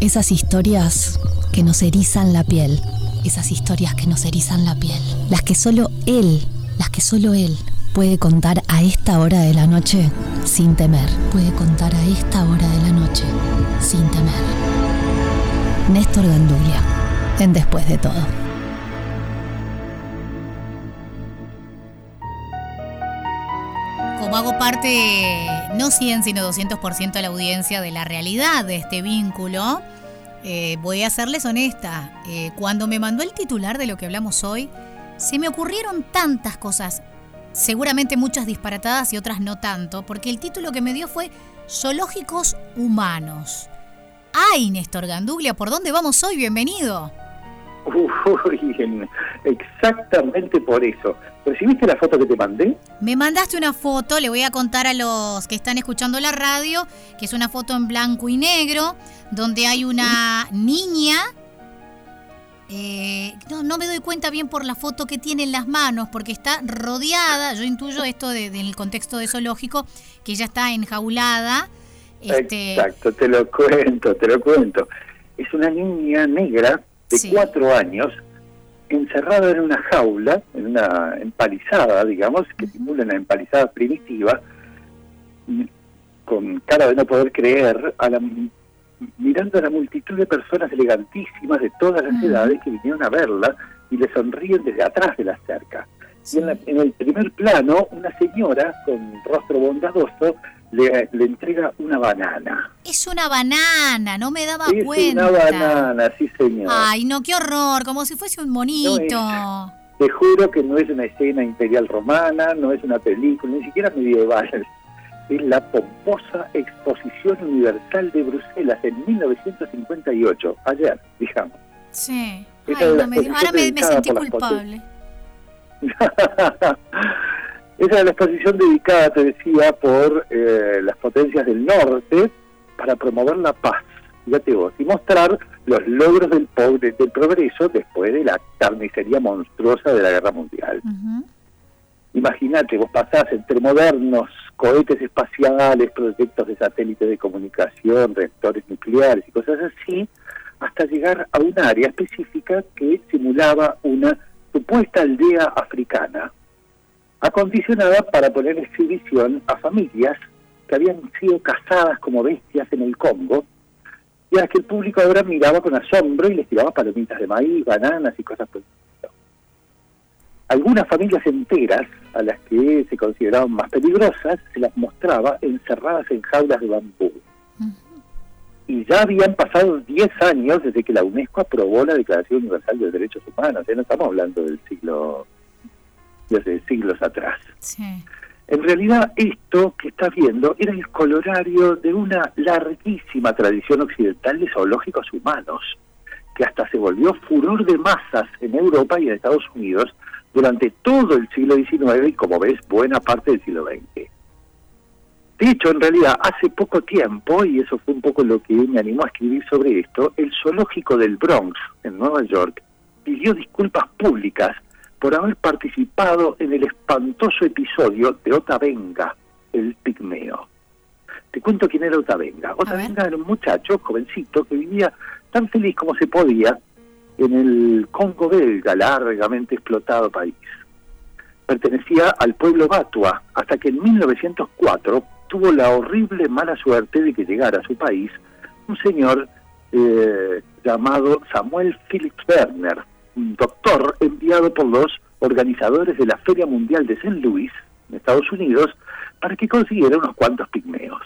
Esas historias que nos erizan la piel. Esas historias que nos erizan la piel. Las que solo él, las que solo él puede contar a esta hora de la noche sin temer. Puede contar a esta hora de la noche sin temer. Néstor Gandulia, en Después de todo. Como hago parte, no 100, sino 200% de la audiencia de la realidad de este vínculo, eh, voy a serles honesta. Eh, cuando me mandó el titular de lo que hablamos hoy, se me ocurrieron tantas cosas, seguramente muchas disparatadas y otras no tanto, porque el título que me dio fue Zoológicos Humanos. ¡Ay, Néstor Ganduglia! ¿Por dónde vamos hoy? Bienvenido. Uy, exactamente por eso. ¿Recibiste la foto que te mandé? Me mandaste una foto, le voy a contar a los que están escuchando la radio, que es una foto en blanco y negro, donde hay una niña. Eh, no, me doy cuenta bien por la foto que tiene en las manos, porque está rodeada, yo intuyo esto del contexto de zoológico, que ella está enjaulada. Este... Exacto, te lo cuento, te lo cuento. Es una niña negra de cuatro años encerrado en una jaula, en una empalizada, digamos, que simula una empalizada primitiva, con cara de no poder creer, a la, mirando a la multitud de personas elegantísimas de todas las edades que vinieron a verla y le sonríen desde atrás de la cerca. Y en, en, el primer plano, una señora con rostro bondadoso le, entrega una banana. Es una banana, no me daba es cuenta. una banana, sí señor. Ay, no, qué horror, como si fuese un monito. te juro que no es una escena imperial romana, no es una película, ni siquiera medieval. Es la pomposa Exposición Universal de Bruselas en 1958, ayer, digamos. Sí. ahora me, me sentí culpable. Esa es la exposición dedicada, te decía, por eh, las potencias del norte para promover la paz, fíjate vos, y mostrar los logros del, pobre, del progreso después de la carnicería monstruosa de la guerra mundial. Imagínate, vos pasás entre modernos cohetes espaciales, proyectos de satélites de comunicación, reactores nucleares y cosas así, hasta llegar a un área específica que simulaba una supuesta aldea africana acondicionada para poner exhibición a familias que habían sido cazadas como bestias en el Congo y a las que el público ahora miraba con asombro y les tiraba palomitas de maíz, bananas y cosas por el. Algunas familias enteras, a las que se consideraban más peligrosas, se las mostraba encerradas en jaulas de bambú. Y ya habían pasado 10 años desde que la UNESCO aprobó la Declaración Universal de Derechos Humanos, ya no estamos hablando del siglo desde siglos atrás. En realidad esto que estás viendo era el colorario de una larguísima tradición occidental de zoológicos humanos, que hasta se volvió furor de masas en Europa y en Estados Unidos durante todo el siglo XIX y como ves buena parte del siglo XX. De hecho, en realidad, hace poco tiempo, y eso fue un poco lo que me animó a escribir sobre esto, el zoológico del Bronx, en Nueva York, pidió disculpas públicas por haber participado en el espantoso episodio de Otavenga, el pigmeo. Te cuento quién era Otavenga. Otavenga era un muchacho jovencito que vivía tan feliz como se podía en el Congo belga, largamente explotado país. Pertenecía al pueblo Batua, hasta que en 1904 tuvo la horrible mala suerte de que llegara a su país un señor eh, llamado Samuel Philip Werner, doctor enviado por los organizadores de la Feria Mundial de St. Louis, en Estados Unidos, para que consiguiera unos cuantos pigmeos.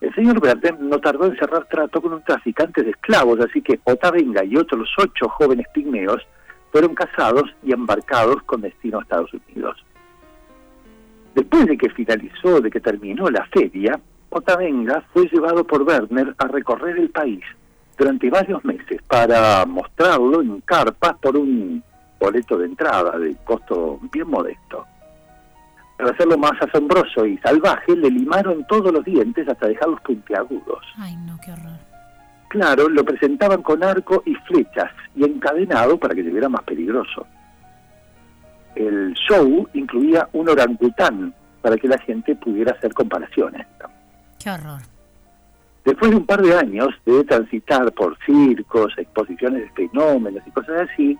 El señor Verde no tardó en cerrar trato con un traficante de esclavos, así que Otavenga y otros ocho jóvenes pigmeos fueron casados y embarcados con destino a Estados Unidos. Después de que finalizó, de que terminó la feria, Otavenga fue llevado por Werner a recorrer el país durante varios meses para mostrarlo en carpas por un boleto de entrada de costo bien modesto. Para hacerlo más asombroso y salvaje, le limaron todos los dientes hasta dejarlos puntiagudos. Ay, no, qué horror. Claro, lo presentaban con arco y flechas y encadenado para que se viera más peligroso. El show incluía un orangután para que la gente pudiera hacer comparaciones. Qué horror. Después de un par de años de transitar por circos, exposiciones de fenómenos y cosas así,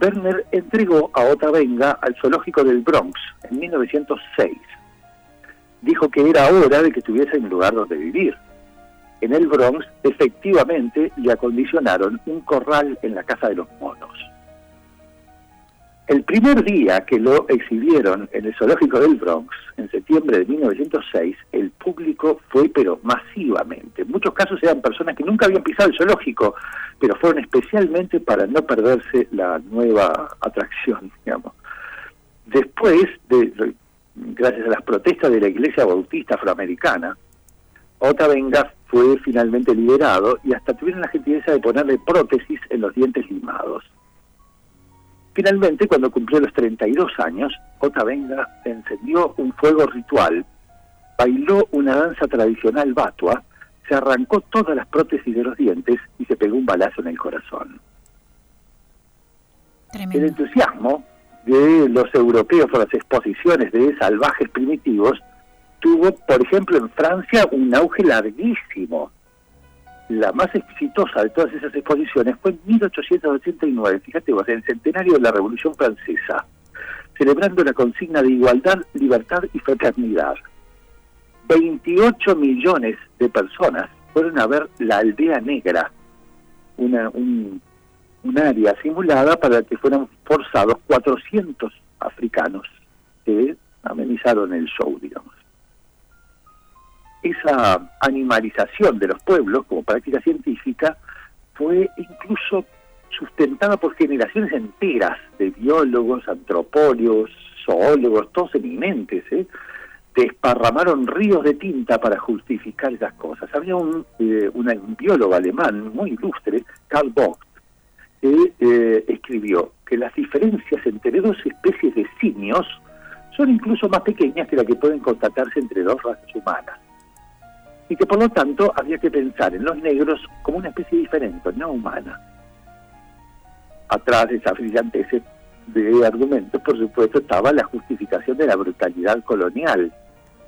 Werner entregó a Otavenga al zoológico del Bronx en 1906. Dijo que era hora de que tuviese un lugar donde vivir. En el Bronx, efectivamente, le acondicionaron un corral en la Casa de los Monos. El primer día que lo exhibieron en el zoológico del Bronx, en septiembre de 1906, el público fue pero masivamente. En muchos casos eran personas que nunca habían pisado el zoológico, pero fueron especialmente para no perderse la nueva atracción, digamos. Después, de, gracias a las protestas de la Iglesia Bautista Afroamericana, Venga fue finalmente liberado y hasta tuvieron la gentileza de ponerle prótesis en los dientes limados. Finalmente, cuando cumplió los 32 años, Venga encendió un fuego ritual, bailó una danza tradicional batua, se arrancó todas las prótesis de los dientes y se pegó un balazo en el corazón. El entusiasmo de los europeos por las exposiciones de salvajes primitivos tuvo, por ejemplo, en Francia un auge larguísimo la más exitosa de todas esas exposiciones fue en 1889, fíjate vos, en el centenario de la Revolución Francesa, celebrando la consigna de igualdad, libertad y fraternidad. 28 millones de personas fueron a ver la aldea negra, una, un, área simulada para que fueran forzados 400 africanos que amenizaron el show, digamos esa animalización de los pueblos como práctica científica fue incluso sustentada por generaciones enteras de biólogos, antropólogos, zoólogos, todos eminentes, ¿eh? desparramaron ríos de tinta para justificar esas cosas. Había un, eh, biólogo alemán muy ilustre, Karl Vogt, que eh, escribió que las diferencias entre dos especies de simios son incluso más pequeñas que las que pueden constatarse entre dos razas humanas y que por lo tanto había que pensar en los negros como una especie diferente, no humana. Atrás de esa brillantez de argumentos, por supuesto, estaba la justificación de la brutalidad colonial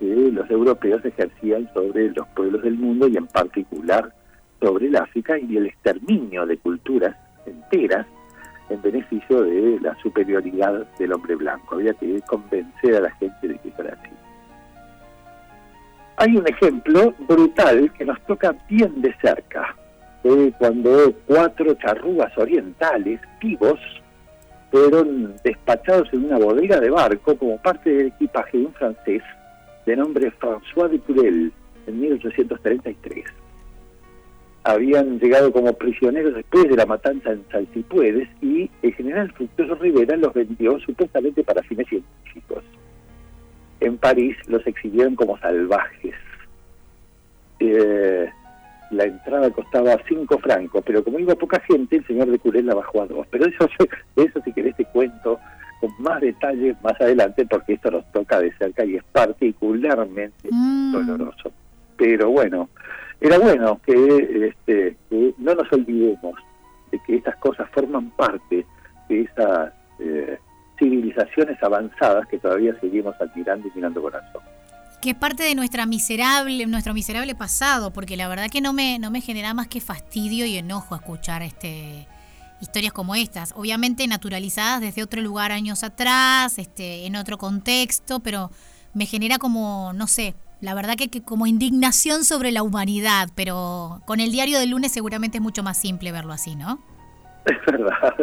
que los europeos ejercían sobre los pueblos del mundo y en particular sobre el África y el exterminio de culturas enteras en beneficio de la superioridad del hombre blanco. Había que convencer a la gente de que fuera así. Hay un ejemplo brutal que nos toca bien de cerca, cuando cuatro charrúas orientales vivos fueron despachados en una bodega de barco como parte del equipaje de un francés de nombre François de Courel en 1833. Habían llegado como prisioneros después de la matanza en Salsipuedes y el general Fructuoso Rivera los vendió supuestamente para fines científicos en París los exhibieron como salvajes. Eh, la entrada costaba cinco francos, pero como iba poca gente, el señor de Curel la bajó a dos. Pero eso, eso si querés te cuento con más detalles más adelante, porque esto nos toca de cerca y es particularmente mm. doloroso. Pero bueno, era bueno que, este, que no nos olvidemos de que estas cosas forman parte de esa... Eh, civilizaciones avanzadas que todavía seguimos admirando y mirando corazón. Que es parte de nuestra miserable, nuestro miserable pasado, porque la verdad que no me, no me genera más que fastidio y enojo escuchar este historias como estas, obviamente naturalizadas desde otro lugar años atrás, este, en otro contexto, pero me genera como, no sé, la verdad que, que, como indignación sobre la humanidad, pero con el diario del lunes seguramente es mucho más simple verlo así, ¿no? Es verdad,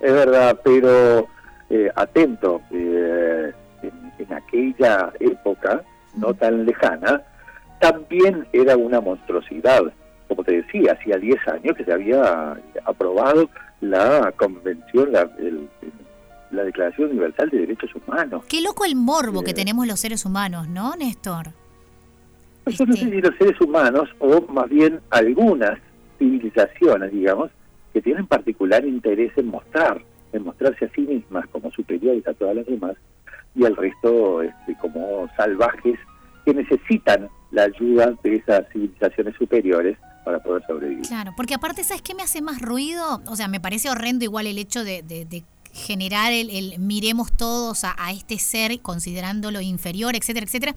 es verdad, pero eh, atento, eh, en, aquella época, no tan lejana, también era una monstruosidad. Como te decía, hacía 10 años que se había aprobado la Convención, la, la Declaración Universal de Derechos Humanos. Qué loco el morbo que eh, tenemos los seres humanos, ¿no, Néstor? Yo no sé si los seres humanos, o más bien algunas civilizaciones, digamos, que tienen particular interés en mostrar en mostrarse a sí mismas como superiores a todas las demás y al resto este, como salvajes que necesitan la ayuda de esas civilizaciones superiores para poder sobrevivir. Claro, porque aparte, ¿sabes qué me hace más ruido? O sea, me parece horrendo igual el hecho de, generar el, miremos todos a, este ser considerándolo inferior, etcétera, etcétera.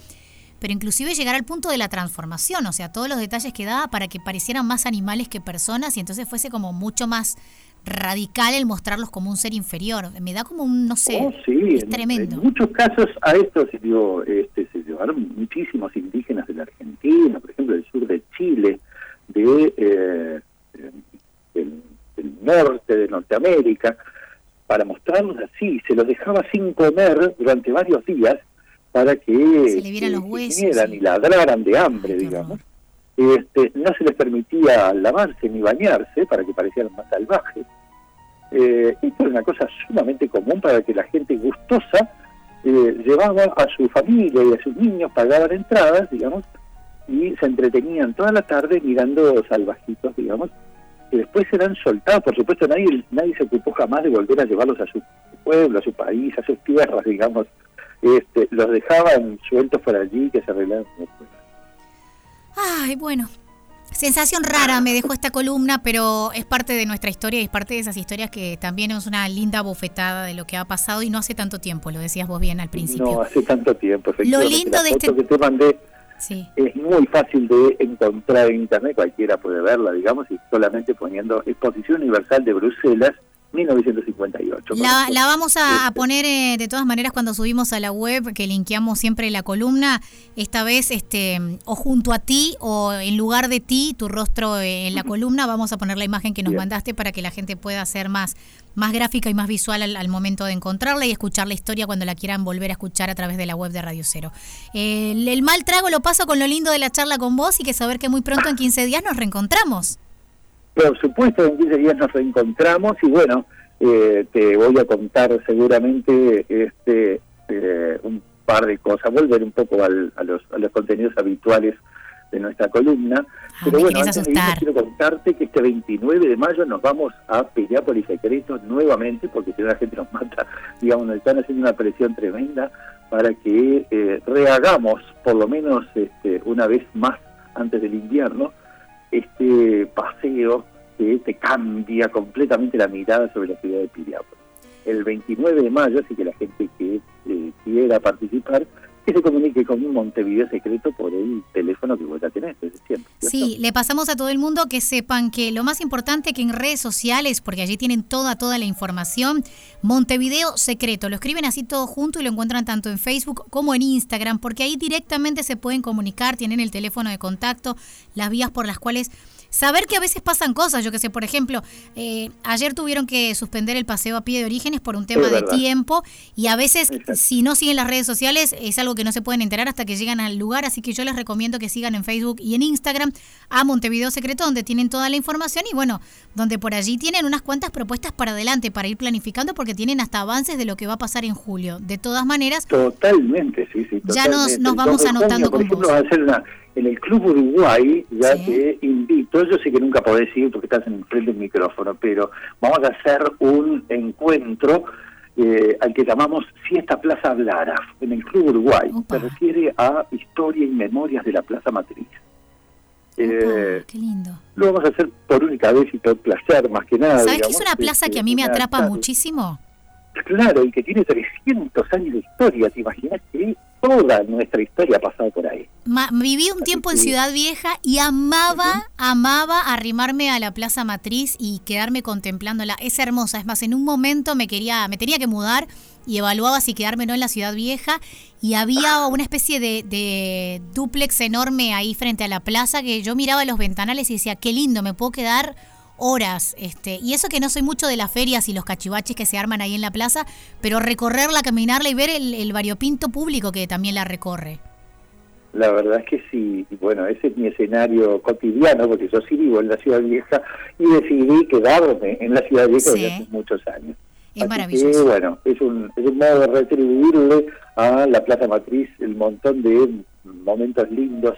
pero inclusive llegar al punto de la transformación, o sea, todos los detalles que daba para que parecieran más animales que personas y entonces fuese como mucho más radical el mostrarlos como un ser inferior. Me da como un, no sé, Oh, sí, es en- tremendo. En, muchos casos a esto se, dio, este, se llevaron muchísimos indígenas de la Argentina, por ejemplo, del sur de Chile, de eh, del, del norte de Norteamérica, para mostrarlos así. Se los dejaba sin comer durante varios días para que Se le vieran los huesos, gimieran sí. y ladraran de hambre, Ay, digamos. Este, no se les permitía lavarse ni bañarse para que parecieran más salvajes. Eh, esto era una cosa sumamente común para que la gente gustosa eh, llevaba a su familia y a sus niños, pagaban entradas, digamos, y se entretenían toda la tarde mirando salvajitos, digamos, que después eran soltados. Por supuesto, nadie nadie se ocupó jamás de volver a llevarlos a su pueblo, a su país, a sus tierras, digamos. Este, los dejaban sueltos por allí que se arreglaran. después. Ay, bueno. Sensación rara me dejó esta columna, pero es parte de nuestra historia y es parte de esas historias que también es una linda bofetada de lo que ha pasado y no hace tanto tiempo, lo decías vos bien al principio. No hace tanto tiempo. efectivamente. lindo La de este- que te mandé Sí. es muy fácil de encontrar en internet, cualquiera puede verla, digamos, y solamente poniendo Exposición Universal de Bruselas, 1958. La, la vamos a, a Este. poner eh, de todas maneras cuando subimos a la web, que linkeamos siempre la columna, esta vez este o junto a ti o en lugar de ti, tu rostro eh, en la columna, vamos a poner la imagen que nos Bien. mandaste para que la gente pueda hacer más, más gráfica y más visual al, al momento de encontrarla y escuchar la historia cuando la quieran volver a escuchar a través de la web de Radio Cero. Eh, el, el mal trago lo paso con lo lindo de la charla con vos y que saber que muy pronto en 15 días nos reencontramos. Por supuesto, en 15 días nos reencontramos y bueno, eh, te voy a contar seguramente este eh, un par de cosas, volver un poco al- a, los, a los contenidos habituales de nuestra columna. Ah, Pero bueno, antes de asustar. quiero contarte que este 29 de mayo nos vamos a Piriápolis Secretos nuevamente, porque si no la gente nos mata, digamos, nos están haciendo una presión tremenda para que eh, rehagamos, por lo menos este, una vez más antes del invierno, este paseo que te cambia completamente la mirada sobre la ciudad de Piriápolis. El 29 de mayo, así que la gente que eh, quiera participar, que se comunique con un Montevideo secreto por el teléfono que vos ya tenés desde siempre. Sí, le pasamos a todo el mundo que sepan que lo más importante que en redes sociales, porque allí tienen toda, toda la información, Montevideo Secreto, lo escriben así todo junto y lo encuentran tanto en Facebook como en Instagram, porque ahí directamente se pueden comunicar, tienen el teléfono de contacto, las vías por las cuales... Saber que a veces pasan cosas, yo que sé, por ejemplo, eh, ayer tuvieron que suspender el paseo a pie de orígenes por un tema de tiempo y a veces Exacto. si no siguen las redes sociales es algo que no se pueden enterar hasta que llegan al lugar, así que yo les recomiendo que sigan en Facebook y en Instagram a Montevideo Secreto donde tienen toda la información y bueno, donde por allí tienen unas cuantas propuestas para adelante para ir planificando porque tienen hasta avances de lo que va a pasar en julio. De todas maneras, Totalmente, sí, sí. Ya nos- nos vamos 2 de anotando junio, Por con ejemplo, vos. va a ser una, en el Club Uruguay, ya Sí. te invito, yo sé que nunca podés ir porque estás en frente del micrófono, pero vamos a hacer un encuentro eh, al que llamamos Siesta Plaza Hablara, en el Club Uruguay. Opa. Se refiere a historia y memorias de la Plaza Matriz. Eh, opa, qué lindo. lo vamos a hacer por única vez y por placer, más que nada. ¿Sabes que es una plaza este, que a mí me atrapa tarde. muchísimo? Claro, y que tiene 300 años de historia. ¿Te imaginas que toda nuestra historia ha pasado por ahí? Ma- viví un tiempo en. Ciudad Vieja y amaba, amaba arrimarme a la Plaza Matriz y quedarme contemplándola. Es hermosa, es más, en un momento me quería, me tenía que mudar y evaluaba si quedarme o no en la Ciudad Vieja y había una especie de, de dúplex enorme ahí frente a la plaza que yo miraba los ventanales y decía, qué lindo, me puedo quedar horas, este, y eso que no soy mucho de las ferias y los cachivaches que se arman ahí en la plaza, pero recorrerla, caminarla y ver el, el variopinto público que también la recorre. La verdad es que sí, bueno, ese es mi escenario cotidiano, porque yo sí vivo en la Ciudad Vieja y decidí quedarme en la Ciudad Vieja Sí. desde hace muchos años. Es Así maravilloso. Que, bueno, es un, es un modo de retribuirle a la Plaza Matriz el montón de momentos lindos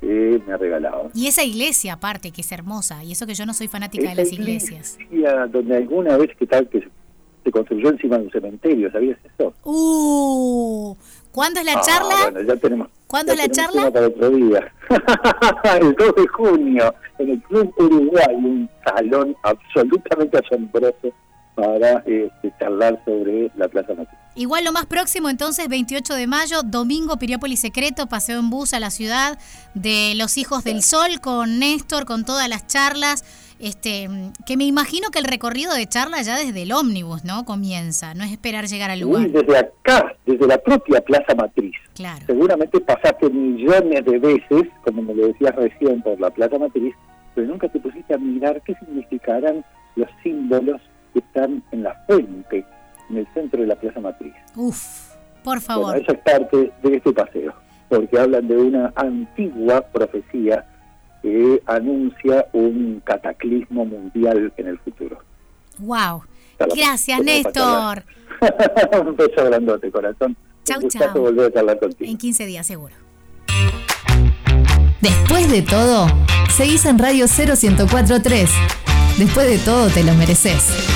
que me ha regalado. Y esa iglesia aparte, que es hermosa, y eso que yo no soy fanática de Esa las iglesias. iglesia donde alguna vez que tal que se- construyó encima de un cementerio, ¿sabías eso? Uh, ¿cuándo es la Ah, charla? bueno, ya tenemos. ¿Cuándo ya es la charla? Para otro día. el 2 de junio, en el Club Uruguay, un salón absolutamente asombroso para este, charlar sobre la Plaza Matriz. Igual lo más próximo entonces, 28 de mayo, domingo, Piriápolis Secreto, paseo en bus a la ciudad de los Hijos del Sol con Néstor, con todas las charlas, este, que me imagino que el recorrido de charla ya desde el ómnibus, ¿no? Comienza, no es esperar llegar al lugar. desde acá, desde la propia Plaza Matriz. Claro. Seguramente pasaste millones de veces, como me lo decías recién, por la Plaza Matriz, pero nunca te pusiste a mirar qué significarán los símbolos que están en la fuente, en el centro de la Plaza Matriz. Uf, por favor. Bueno, eso es parte de este paseo, porque hablan de una antigua profecía que anuncia un cataclismo mundial en el futuro. Wow. Gracias, Néstor. un beso grandote, corazón. Chau, chau. volver a hablar contigo. En 15 días, seguro. Después de todo, seguís en Radio 0143. Después de todo, te lo mereces.